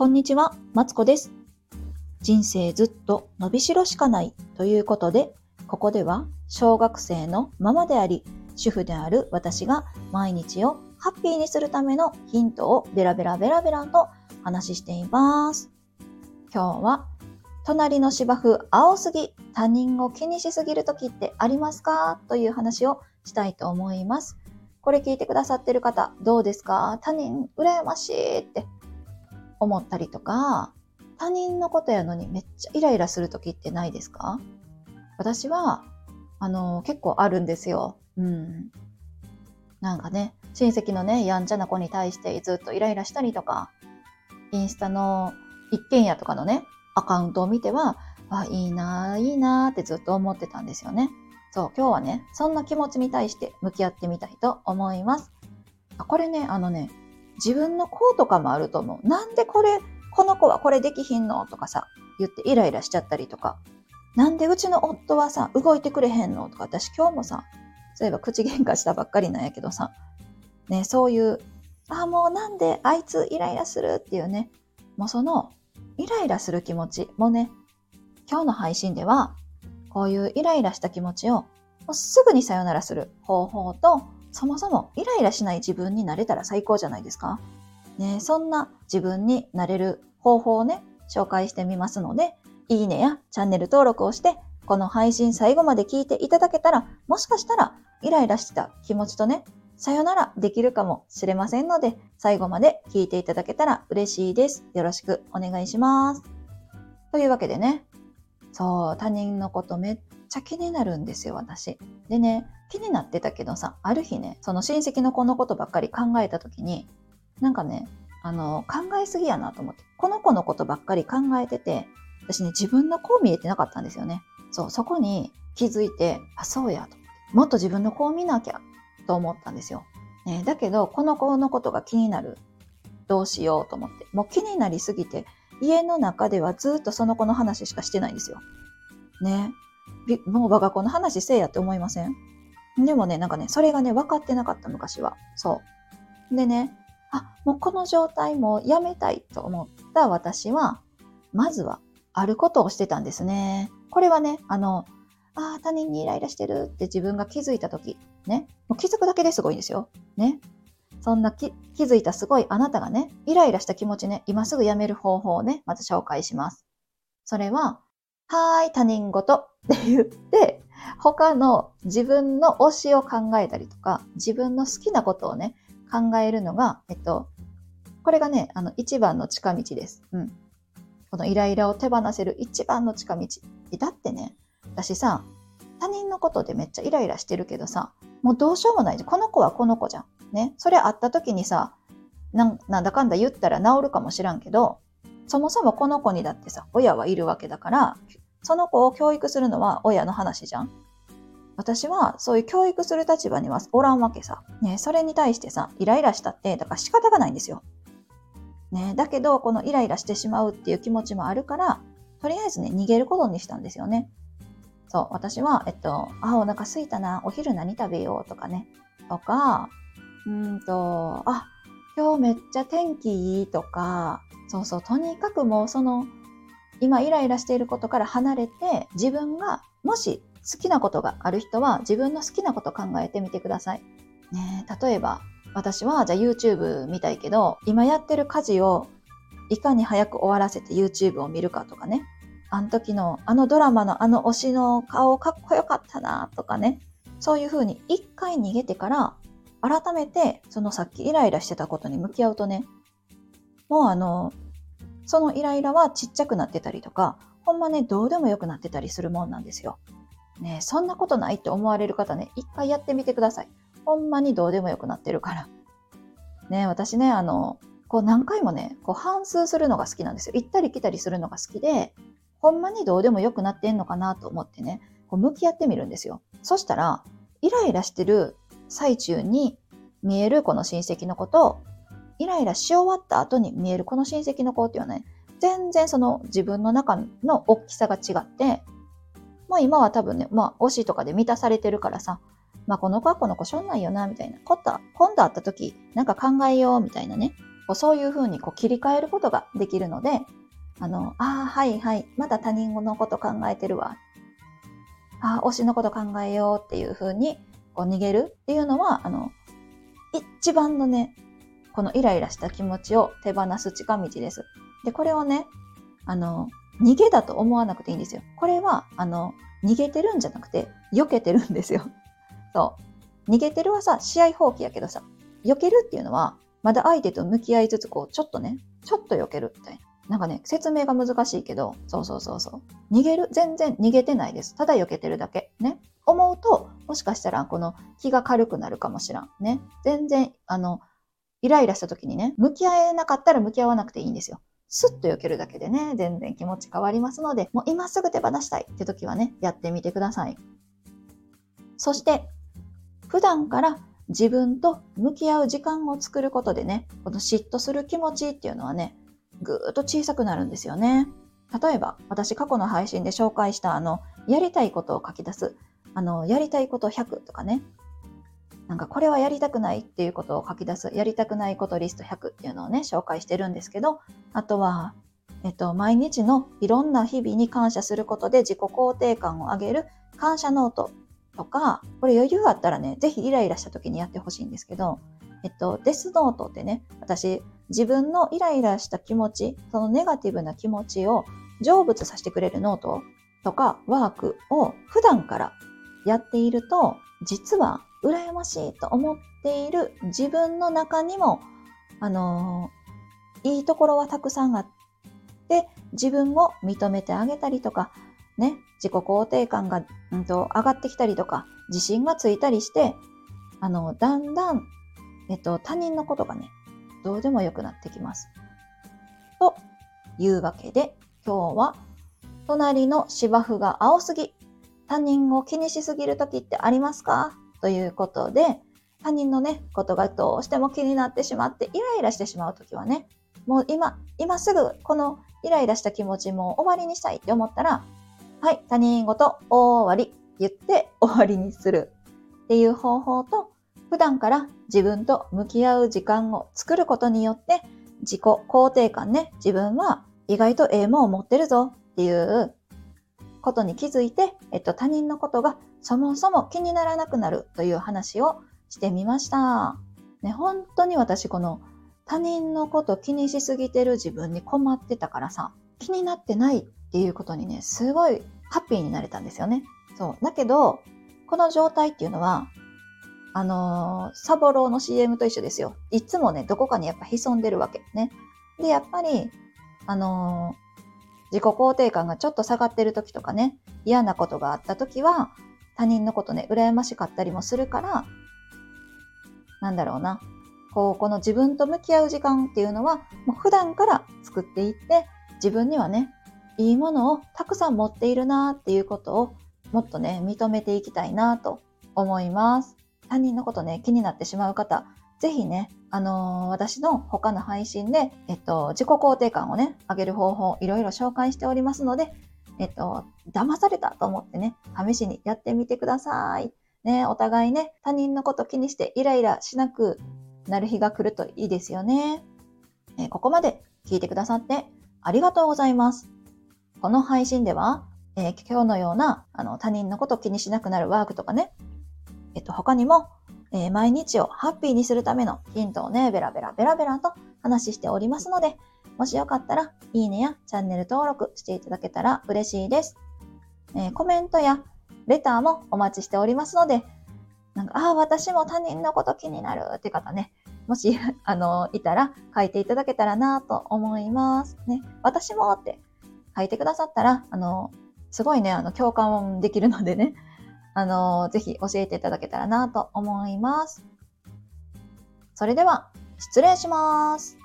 こんにちは、マツコです。人生ずっと伸びしろしかないということで、ここでは小学生のママであり、主婦である私が毎日をハッピーにするためのヒントをベラベラベラベラと話しています。今日は、隣の芝生青すぎ、他人を気にしすぎる時ってありますか？という話をしたいと思います。これ聞いてくださってる方、どうですか？他人羨ましいって思ったりとか、他人のことやのにめっちゃイライラする時ってないですか？私は、あの、結構あるんですよ。うん。なんかね、親戚のね、やんちゃな子に対してずっとイライラしたりとか、インスタの一軒家とかのね、アカウントを見ては、あ、いいなぁ、いいなぁってずっと思ってたんですよね。そう、今日はね、そんな気持ちに対して向き合ってみたいと思います。あこれね、あのね、自分の子とかもあると思う。なんでこれ、この子はこれできひんのとかさ、言ってイライラしちゃったりとか。なんでうちの夫はさ、動いてくれへんのとか、私今日もさ、そういえば口喧嘩したばっかりなんやけどさ、ね、そういう、あ、もうなんであいつイライラするっていうね、もうその、イライラする気持ちもね、今日の配信では、こういうイライラした気持ちを、もうすぐにさよならする方法と、そもそもイライラしない自分になれたら最高じゃないですか？ね、そんな自分になれる方法をね、紹介してみますので、いいねやチャンネル登録をして、この配信最後まで聞いていただけたら、もしかしたらイライラしてた気持ちとね、さよならできるかもしれませんので、最後まで聞いていただけたら嬉しいです。よろしくお願いします。というわけでね、そう、他人のことめっちゃ気になるんですよ、私。でね、気になってたけどさ、ある日ね、その親戚の子のことばっかり考えた時に、なんかね、あの、考えすぎやなと思って、この子のことばっかり考えてて、私ね、自分の子を見えてなかったんですよね。そう、そこに気づいて、あ、そうやと。もっと自分の子を見なきゃと思ったんですよ。ね、だけど、この子のことが気になる。どうしようと思って。もう気になりすぎて、家の中ではずっとその子の話しかしてないんですよ。ね。もう我が子の話せえやって思いません？でもね、なんかね、それがね、分かってなかった昔は。そう。でね、あ、もうこの状態もやめたいと思った私は、まずはあることをしてたんですね。これはね、あの、ああ、他人にイライラしてるって自分が気づいたとき、ね。もう気づくだけですごいんですよ。ね。そんな気気づいたすごいあなたがね、イライラした気持ちね、今すぐやめる方法をね、まず紹介します。それは、はーい、他人事 って言って、他の自分の推しを考えたりとか、自分の好きなことをね、考えるのが、えっと、これがね、あの、一番の近道です。うん。このイライラを手放せる一番の近道。だってね、私さ、他人のことでめっちゃイライラしてるけどさ、もうどうしようもないじゃん。この子はこの子じゃん。ね。それ会った時にさ、なんだかんだ言ったら治るかもしらんけど、そもそもこの子にだってさ、親はいるわけだから、その子を教育するのは親の話じゃん。私はそういう教育する立場にはおらんわけさ。ね、それに対してさ、イライラしたって、だから仕方がないんですよ。ね、だけど、このイライラしてしまうっていう気持ちもあるから、とりあえずね、逃げることにしたんですよね。そう、私は、えっと、あ、お腹すいたな、お昼何食べようとかね。とか、うんと、あ、今日めっちゃ天気いいとか、そうそう、とにかくもうその、今イライラしていることから離れて、自分がもし好きなことがある人は自分の好きなこと考えてみてください。ね例えば、私はじゃあ YouTube 見たいけど、今やってる家事をいかに早く終わらせて YouTube を見るかとかね。あの時のあのドラマのあの推しの顔かっこよかったなとかね。そういうふうに一回逃げてから改めてそのさっきイライラしてたことに向き合うとね、もうあの、そのイライラはちっちゃくなってたりとか、ほんまね、どうでもよくなってたりするもんなんですよ。ねそんなことないって思われる方ね、一回やってみてください。ほんまにどうでもよくなってるから。ね私ね、あの、こう何回もね、こう反数するのが好きなんですよ。行ったり来たりするのが好きで、ほんまにどうでもよくなってんのかなと思ってね、こう向き合ってみるんですよ。そしたら、イライラしてる最中に見えるこの親戚のことをイライラし終わった後に見えるこの親戚の子っていうのはね、全然その自分の中の大きさが違って、まあ今は多分ね、まあ推しとかで満たされてるからさ、まあこの子はこの子しょんないよな、みたいな。今度今度会った時、なんか考えよう、みたいなね、こうそういうふうにこう切り替えることができるので、あの、ああ、はいはい、まだ他人のこと考えてるわ。ああ、推しのこと考えようっていうふうにこう逃げるっていうのは、あの、一番のね、このイライラした気持ちを手放す近道です。で、これをね、あの、逃げだと思わなくていいんですよ。これは、あの、逃げてるんじゃなくて、避けてるんですよ。そう。逃げてるはさ、試合放棄やけどさ、避けるっていうのは、まだ相手と向き合いつつ、こう、ちょっとね、ちょっと避けるみたいな。なんかね、説明が難しいけど、そうそうそうそう。逃げる全然逃げてないです。ただ避けてるだけ。ね。思うと、もしかしたら、この気が軽くなるかもしらん。ね。全然、あの、イライラした時にね、向き合えなかったら向き合わなくていいんですよ。スッと避けるだけでね、全然気持ち変わりますので、もう今すぐ手放したいって時はね、やってみてください。そして、普段から自分と向き合う時間を作ることでね、この嫉妬する気持ちっていうのはね、ぐーっと小さくなるんですよね。例えば、私過去の配信で紹介したあの、やりたいことを書き出す、あの、やりたいこと100とかね、なんかこれはやりたくないっていうことを書き出す、やりたくないことリスト100っていうのをね、紹介してるんですけど、あとは、えっと、毎日のいろんな日々に感謝することで自己肯定感を上げる感謝ノートとか、これ余裕あったらね、ぜひイライラした時にやってほしいんですけど、えっと、デスノートってね、私、自分のイライラした気持ち、そのネガティブな気持ちを成仏させてくれるノートとかワークを普段からやっていると、実は羨ましいと思っている自分の中にも、あのー、いいところはたくさんあって、自分を認めてあげたりとか、ね、自己肯定感が、うんと、上がってきたりとか、自信がついたりして、あの、だんだん、えっと、他人のことがね、どうでもよくなってきます。というわけで、今日は、隣の芝生が青すぎ、他人を気にしすぎる時ってありますか？ということで、他人のね、ことがどうしても気になってしまって、イライラしてしまう時はね、もう今、今すぐこのイライラした気持ちも終わりにしたいって思ったら、はい、他人事終わり言って終わりにするっていう方法と、普段から自分と向き合う時間を作ることによって、自己肯定感ね、自分は意外とええもんを持ってるぞっていうことに気づいて、えっと、他人のことがそもそも気にならなくなるという話をしてみました。ね、本当に私この他人のこと気にしすぎてる自分に困ってたからさ、気になってないっていうことにね、すごいハッピーになれたんですよね。そう。だけど、この状態っていうのは、あのー、サボローの CM と一緒ですよ。いつもね、どこかにやっぱ潜んでるわけ。ね。で、やっぱり、あのー、自己肯定感がちょっと下がってる時とかね、嫌なことがあった時は、他人のことね、羨ましかったりもするから、なんだろうな。こう、この自分と向き合う時間っていうのは、もう普段から作っていって、自分にはね、いいものをたくさん持っているなっていうことをもっとね、認めていきたいなと思います。他人のことね、気になってしまう方、ぜひね、あのー、私の他の配信で、えっと、自己肯定感をね、上げる方法、いろいろ紹介しておりますので、えっと、騙されたと思ってね、試しにやってみてください。ね、お互いね、他人のこと気にしてイライラしなくなる日が来るといいですよね。えここまで聞いてくださってありがとうございます。この配信では、えー、今日のようなあの他人のこと気にしなくなるワークとかね、えっと、他にも、えー、毎日をハッピーにするためのヒントをね、ベラベラベラベラと話しておりますので、もしよかったら、いいねやチャンネル登録していただけたら嬉しいです。えー、コメントやレターもお待ちしておりますので、なんか、ああ、私も他人のこと気になるって方ね、もし、あの、いたら書いていただけたらなと思います。ね、私もって書いてくださったら、あの、すごいね、あの、共感できるのでね、あの、ぜひ教えていただけたらなと思います。それでは、失礼します。